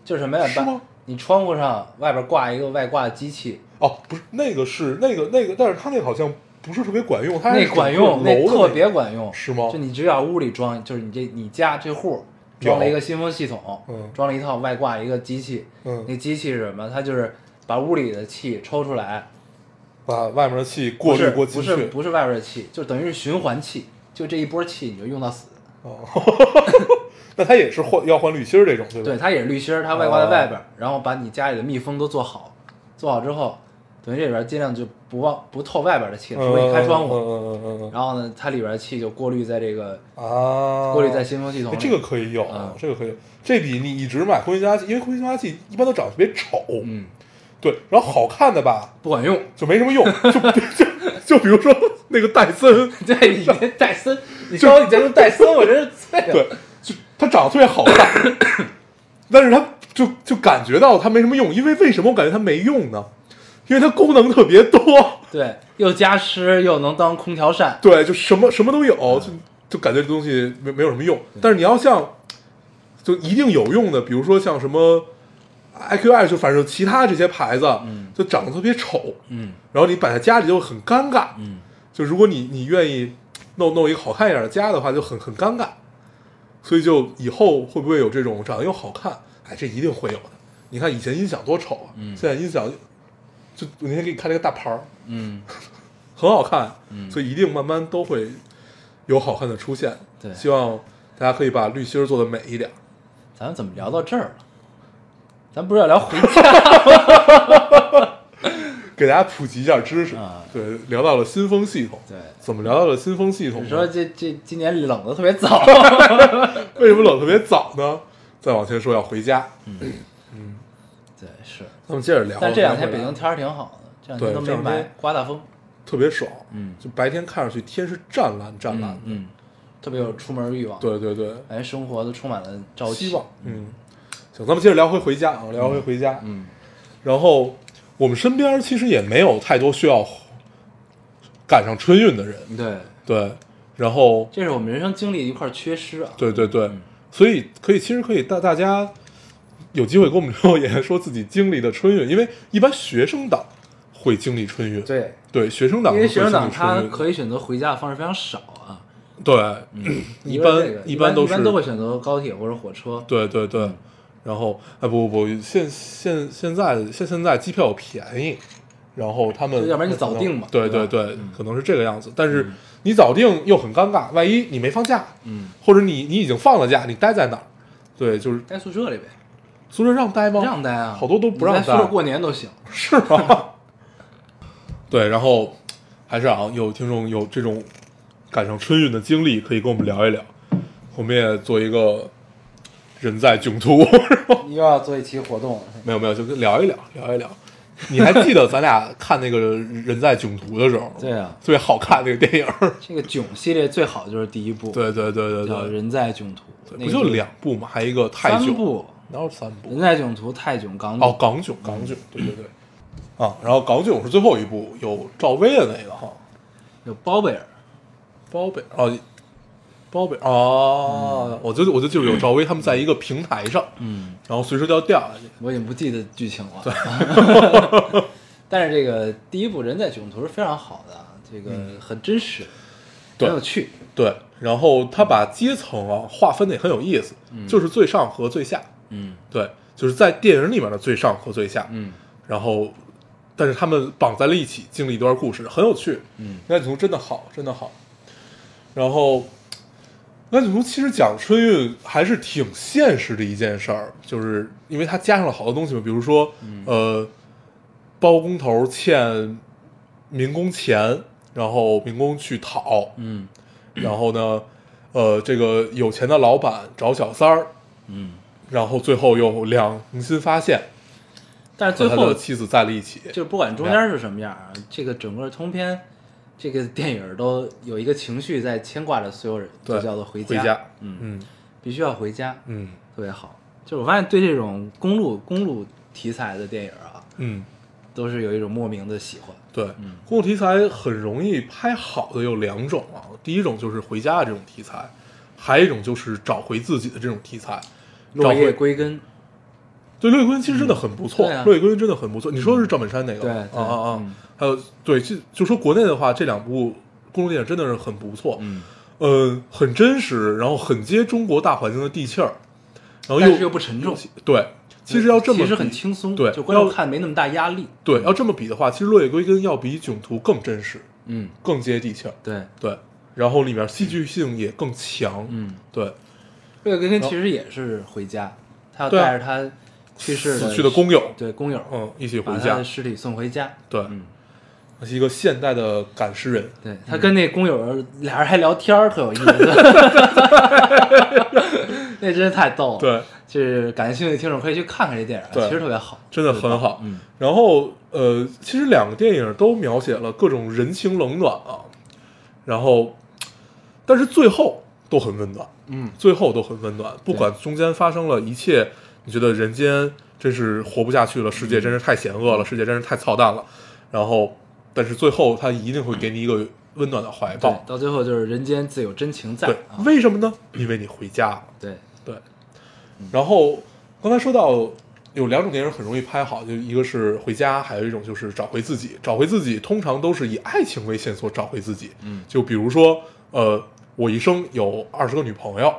就是什么呀？把是吗你窗户上外边挂一个外挂机器，哦，不是那个是那个那个，但是它那个好像不是特别管用，它那管用，那那特别管用，是吗就你只要屋里装，就是你这你家这户装了一个新风系统，嗯装了一套外挂一个机器，嗯那机器是什么？它就是把屋里的气抽出来，把外面的气过滤过不进去。是不是不是外边的气，就等于是循环气，就这一波气你就用到死。哦，那它也是换要换滤芯儿这种，对吧？对，它也是滤芯儿，它外挂在外边儿，然后把你家里的密封都做好，做好之后，等于这里边儿尽量就不往不透外边的气，嗯，除非你开窗户，嗯嗯嗯嗯然后呢，它里边儿的气就过滤在这个嗯啊，过滤在新风系统这个可以有嗯，这个可以有，这比你一直买空气净化器，因为空气净化器一般都长得特别丑，嗯，对，然后好看的吧不管用。就没什么用，就就就比如说那个戴森，对，你这戴森，你说你再用戴森，我真是醉了。对，就它长得特别好看，但是它就就感觉到它没什么用，因为为什么我感觉它没用呢？因为它功能特别多，对，又加湿又能当空调扇。对，就什么什么都有，就就感觉这东西没没有什么用。但是你要像就一定有用的，比如说像什么 IQI，就反正其他这些牌子，嗯就长得特别丑，嗯然后你摆在家里就很尴尬。嗯，就如果你你愿意弄弄一个好看一点的家的话，就很很尴尬。所以就以后会不会有这种长得又好看？哎，这一定会有的。你看以前音响多丑啊，嗯现在音响就我那天给你看那个大牌儿，嗯，很好看，嗯所以一定慢慢都会有好看的出现。对希望大家可以把滤芯儿做的美一点。咱们怎么聊到这儿了？咱不是要聊回家吗？给大家普及一下知识。啊对，聊到了新风系统，对，怎么聊到了新风系统？你说这这今年冷的特别早。为什么冷特别早呢？再往前说要回家，对，是。咱们接着聊。但这两天北京天儿挺好的，这两天都没刮大风。特别爽，嗯就白天看上去天是湛蓝湛蓝的，嗯，特别有出门欲望。，对对对，感觉生活都充满了朝气。希望，嗯，行，咱们接着聊回回家啊，聊回回家，嗯然后我们身边其实也没有太多需要赶上春运的人，对，对，然后这是我们人生经历的一块缺失啊。对对对，嗯所以可以其实可以大大家有机会跟我们留言说自己经历的春运，因为一般学生党会经历春运，对，对，学生党因为学生党他可以选择回家的方式非常少啊。对，一般这个一般都是一般都会选择高铁或者火车。对对对，然后哎不不不，现现现在现现在机票便宜，然后他们要不然就早定嘛对对对对，可能是这个样子。但是你早定又很尴尬，万一你没放假，嗯，或者你你已经放了假，你待在哪儿？对，就是待宿舍里呗，宿舍让待吗？让待啊，好多都不让待宿舍过年都行。是吗？对，然后还是啊，有听众有这种赶上春运的经历，可以跟我们聊一聊。我们也做一个人在囧途，又要做一期活动，没有没有，就跟聊一聊，聊一聊。你还记得咱俩看那个《人在囧途》的时候，对啊，特别好看那个电影。这个囧系列最好的就是第一部，对对对对对，叫《人在囧途》，不就两部嘛？还有一个泰囧，三部，哪有三部人？在囧途、泰囧、港囧。哦，港囧，港囧，对对对。啊，然后港囧是最后一部，有赵薇的那个哈，有包贝尔，包贝尔哦，包贝尔哦，我就我就记住有赵薇他们在一个平台上，嗯，然后随时就要掉下去。我已经不记得剧情了。对，但是这个第一部《人在囧途》是非常好的，这个很真实，很有趣。对，然后他把阶层啊划分的也很有意思，就是最上和最下。嗯。对，就是在电影里面的最上和最下，嗯。然后，但是他们绑在了一起，经历一段故事，很有趣。嗯《人在囧途》真的好，真的好。然后，《人在囧途》其实讲春运还是挺现实的一件事儿，就是因为它加上了好多东西嘛，比如说，呃，包工头欠民工钱，然后民工去讨，嗯。然后呢，呃，这个有钱的老板找小三儿，嗯，然后最后又良心发现，但是最后的妻子在了一起。就不管中间是什么样啊，这个整个通篇，这个电影都有一个情绪在牵挂着所有人，对就叫做回回家嗯，嗯必须要回家，嗯特别好。就是我发现对这种公路公路题材的电影啊，嗯都是有一种莫名的喜欢。对，公路题材很容易拍好的有两种啊，第一种就是回家的这种题材，还有一种就是找回自己的这种题材。找落叶归根，对，落叶归根其实真的很不错，落叶归根真的很不错。你说的是赵本山那个？对啊对啊啊！嗯还有对，就就说国内的话，这两部公路电影真的是很不错，嗯，呃，很真实，然后很接中国大环境的地气儿，然后又又不沉重。对。其实要这么其实很轻松，对就观众要看没那么大压力。对，要这么比的话，其实落叶归根要比囧途更真实，嗯，更接地气儿。对，对，然后里面戏剧性也更强。嗯，对，落叶归根其实也是回家，他要带着他去世死去的工友，对工友，嗯，一起回家把他的。尸体送回家。对，嗯，他是一个现代的赶尸人。对他跟那工友俩人还聊天儿，特有意思。那真是太逗了。，对，就是感兴趣的听众可以去看看这电影，其实特别好，真的很好。嗯，然后呃，其实两个电影都描写了各种人情冷暖啊，然后，但是最后都很温暖。嗯，最后都很温暖，不管中间发生了一切，你觉得人间真是活不下去了，世界真是太险恶了，世界真是太操蛋了，然后，但是最后他一定会给你一个温暖的怀抱，。到最后就是人间自有真情在对啊，，为什么呢？因为你回家了。对，对，然后刚才说到有两种电影很容易拍好，就一个是回家，还有一种就是找回自己。找回自己通常都是以爱情为线索找回自己。嗯就比如说，呃，我一生有二十个女朋友，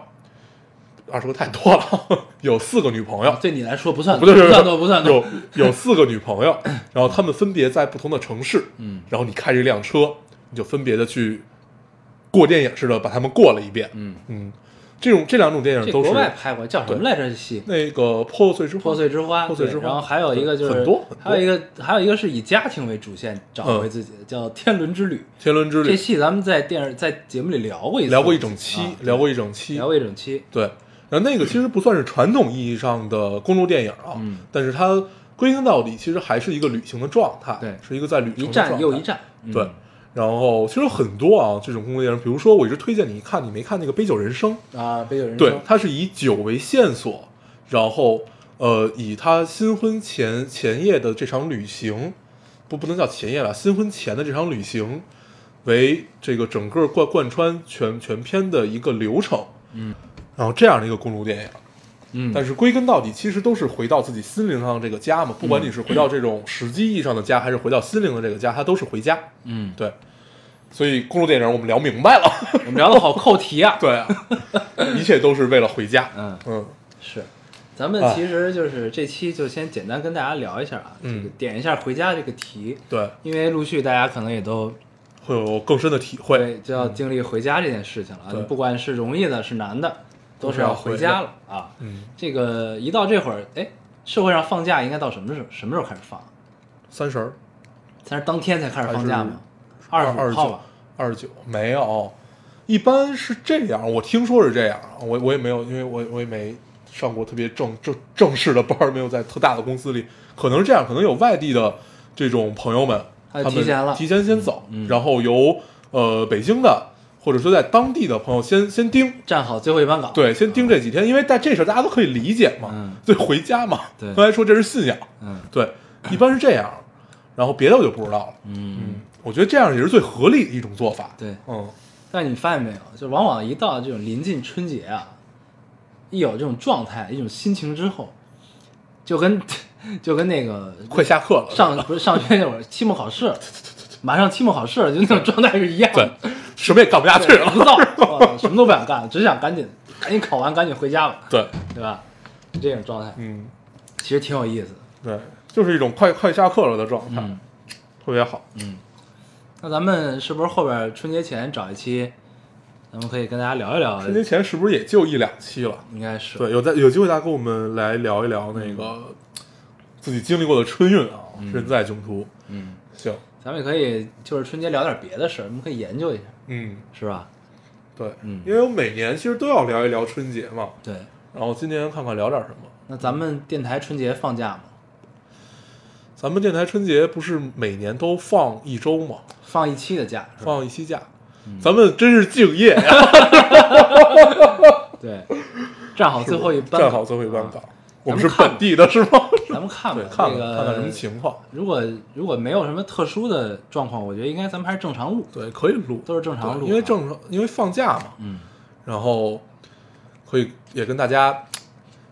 二十个太多了，有四个女朋友，对你来说不算不对，不算多，不算多。有有四个女朋友，然后她们分别在不同的城市，嗯然后你开着一辆车，你就分别的去过电影似的把她们过了一遍。嗯，嗯，这种这两种电影都是国外拍过，叫什么来着？这戏那个破碎之花破碎之花，破碎之花然后还有一个就是很多很多还有一个还有一个是以家庭为主线找回嗯自己的，叫《天伦之旅》。天伦之旅这戏咱们在电视在节目里聊过一次，聊过一整期，啊聊过一整期，聊过一整期。对。然后那个其实不算是传统意义上的公路电影啊，嗯但是它归根到底其实还是一个旅行的状态，对是一个在旅程一站又一站，嗯对。然后其实有很多啊这种公路电影，比如说我一直推荐你看，你没看那个《杯酒人生》，啊，杯酒人生对，它是以酒为线索，然后呃，以他新婚前前夜的这场旅行，不不能叫前夜了，新婚前的这场旅行为这个整个贯贯穿全全篇的一个流程，嗯，然后这样的一个公路电影，嗯，但是归根到底，其实都是回到自己心灵上的这个家嘛，不管你是回到这种实际意义上的家，还是回到心灵的这个家，它都是回家，嗯，对。所以公路电影我们聊明白了，我们聊的好扣题啊。对啊，一切都是为了回家，嗯，嗯。是。咱们哎其实就是这期就先简单跟大家聊一下啊，这嗯个点一下回家这个题，对，因为陆续大家可能也都会有更深的体会。对就要经历回家这件事情了啊，不管是容易的，是难的，都是要回家了啊。嗯，这个一到这会儿，哎，社会上放假应该到什么时候？什么时候开始放？三十儿、三十当天才开始放假吗？二二十五号吧。二十九没有，一般是这样。我听说是这样，我我也没有，因为我我也没上过特别正正正式的班，没有在特大的公司里，可能是这样，可能有外地的这种朋友们，他他们提前了提前先走，嗯嗯然后由呃北京的或者说在当地的朋友先先盯。站好最后一班岗。对，先盯这几天，因为在这事儿大家都可以理解嘛，嗯对，回家嘛。对刚才说这是信仰，嗯对，一般是这样，然后别的我就不知道了。嗯，我觉得这样也是最合理的一种做法。对。嗯，但你发现没有，就往往一到这种临近春节啊，一有这种状态、一种心情之后，就跟就跟那个快下课了，上不是上学那会儿期末考试，马上期末考试了，就那种状态是一样对的。，什么也干不下去了。对浮躁，哇什么都不想干，只想赶紧赶紧考完，赶紧回家吧，对，对吧？这种状态嗯，其实挺有意思的。对，就是一种快快下课了的状态，嗯特别好。嗯，那咱们是不是后边春节前找一期，咱们可以跟大家聊一聊？春节前是不是也就一两期了？应该是对，有在有机会大家跟我们来聊一聊那个自己经历过的春运啊，人在囧途。嗯，行，咱们也可以就是春节聊点别的事儿，我们可以研究一下，嗯，是吧？对，嗯因为我每年其实都要聊一聊春节嘛，对。然后今年看看聊点什么。那咱们电台春节放假吗？咱们电台春节不是每年都放一周吗？放一期的假，放一期假，咱们真是敬业呀！对，站好最后一班，站好最后一班岗。我们是本地的是吗？咱们看吧，，看看这个看看什么情况。如果如果没有什么特殊的状况，我觉得应该咱们还是正常录。对，可以录，都是正常录因为啊正常，因为放假嘛，嗯，然后可以也跟大家，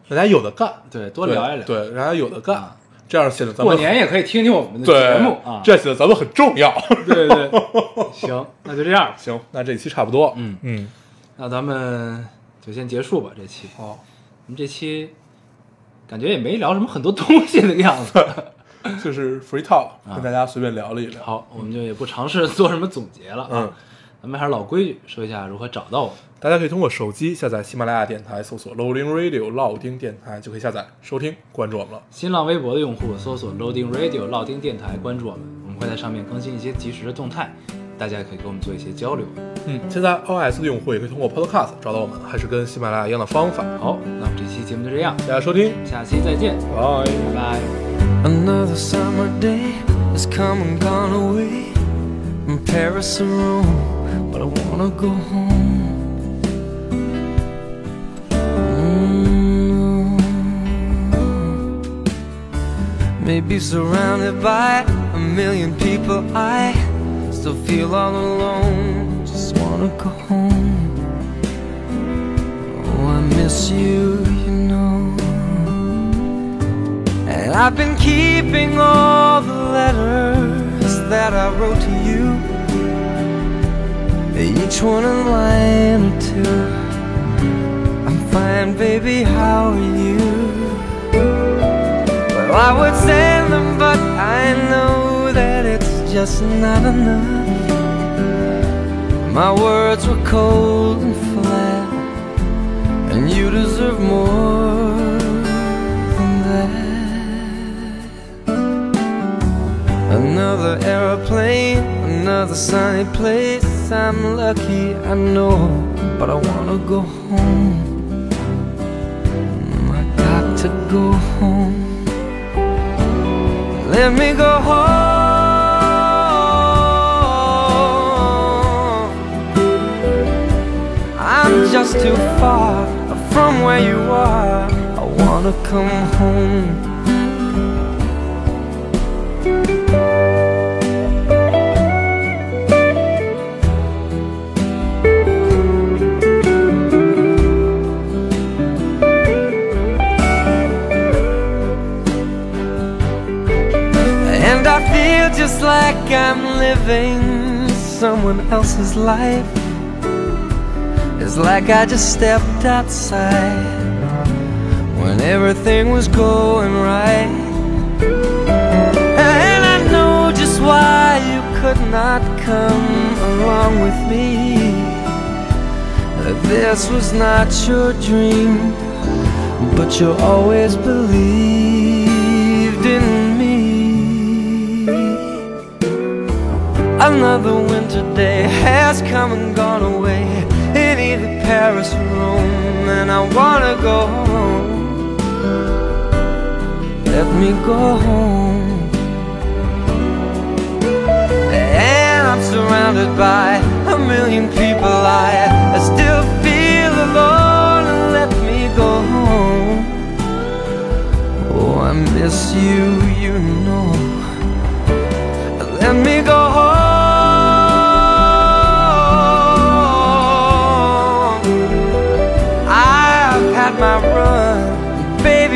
大家有的干，对，多聊一聊。对，大家有的干啊，这样显得咱们过年也可以听听我们的节目啊。这样显得咱们很重要。对对对，行，那就这样。行，那这期差不多，嗯嗯，那咱们就先结束吧，这期。好，我们这期感觉也没聊什么很多东西的样子。就是 free talk，啊跟大家随便聊了一聊。好，我们就也不尝试做什么总结了啊。嗯咱们还是老规矩，说一下如何找到我们。大家可以通过手机下载喜马拉雅电台，搜索 Loading Radio 老丁电台，就可以下载收听，关注我们了。新浪微博的用户搜索 Loading Radio 老丁电台，关注我们，我们会在上面更新一些及时的动态，大家也可以跟我们做一些交流。嗯，现在 iOS 的用户也可以通过 Podcast 找到我们，还是跟喜马拉雅一样的方法。好，那我们这期节目就这样，大家收听，下期再见，拜。拜拜。Another summer day has come and gone away from Paris or Rome, but I wanna go home. Mm. Maybe surrounded by a million people, I still feel all alone. Just wanna go home. Oh, I miss you, you know. And I've been keeping all the letters that I wrote to you. Each one a line or two. I'm fine, baby, how are you? Well, I would send them, but I know that it's just not enough. My words were cold and flat, and you deserve more than that. Another aeroplane, another sunny place. I'm lucky, I know, but I wanna go home. I got to go home. Let me go home. Just too far from where you are. I wanna come home. And I feel just like I'm living someone else's life. It's like I just stepped outside when everything was going right. And I know just why you could not come along with me. This was not your dream, but you always believed in me. Another winter day has come and gone away in either Paris or Rome, and I wanna go home. Let me go home. And I'm surrounded by a million people. I, I still feel alone. Let me go home. Oh, I miss you, you know. Let me go home.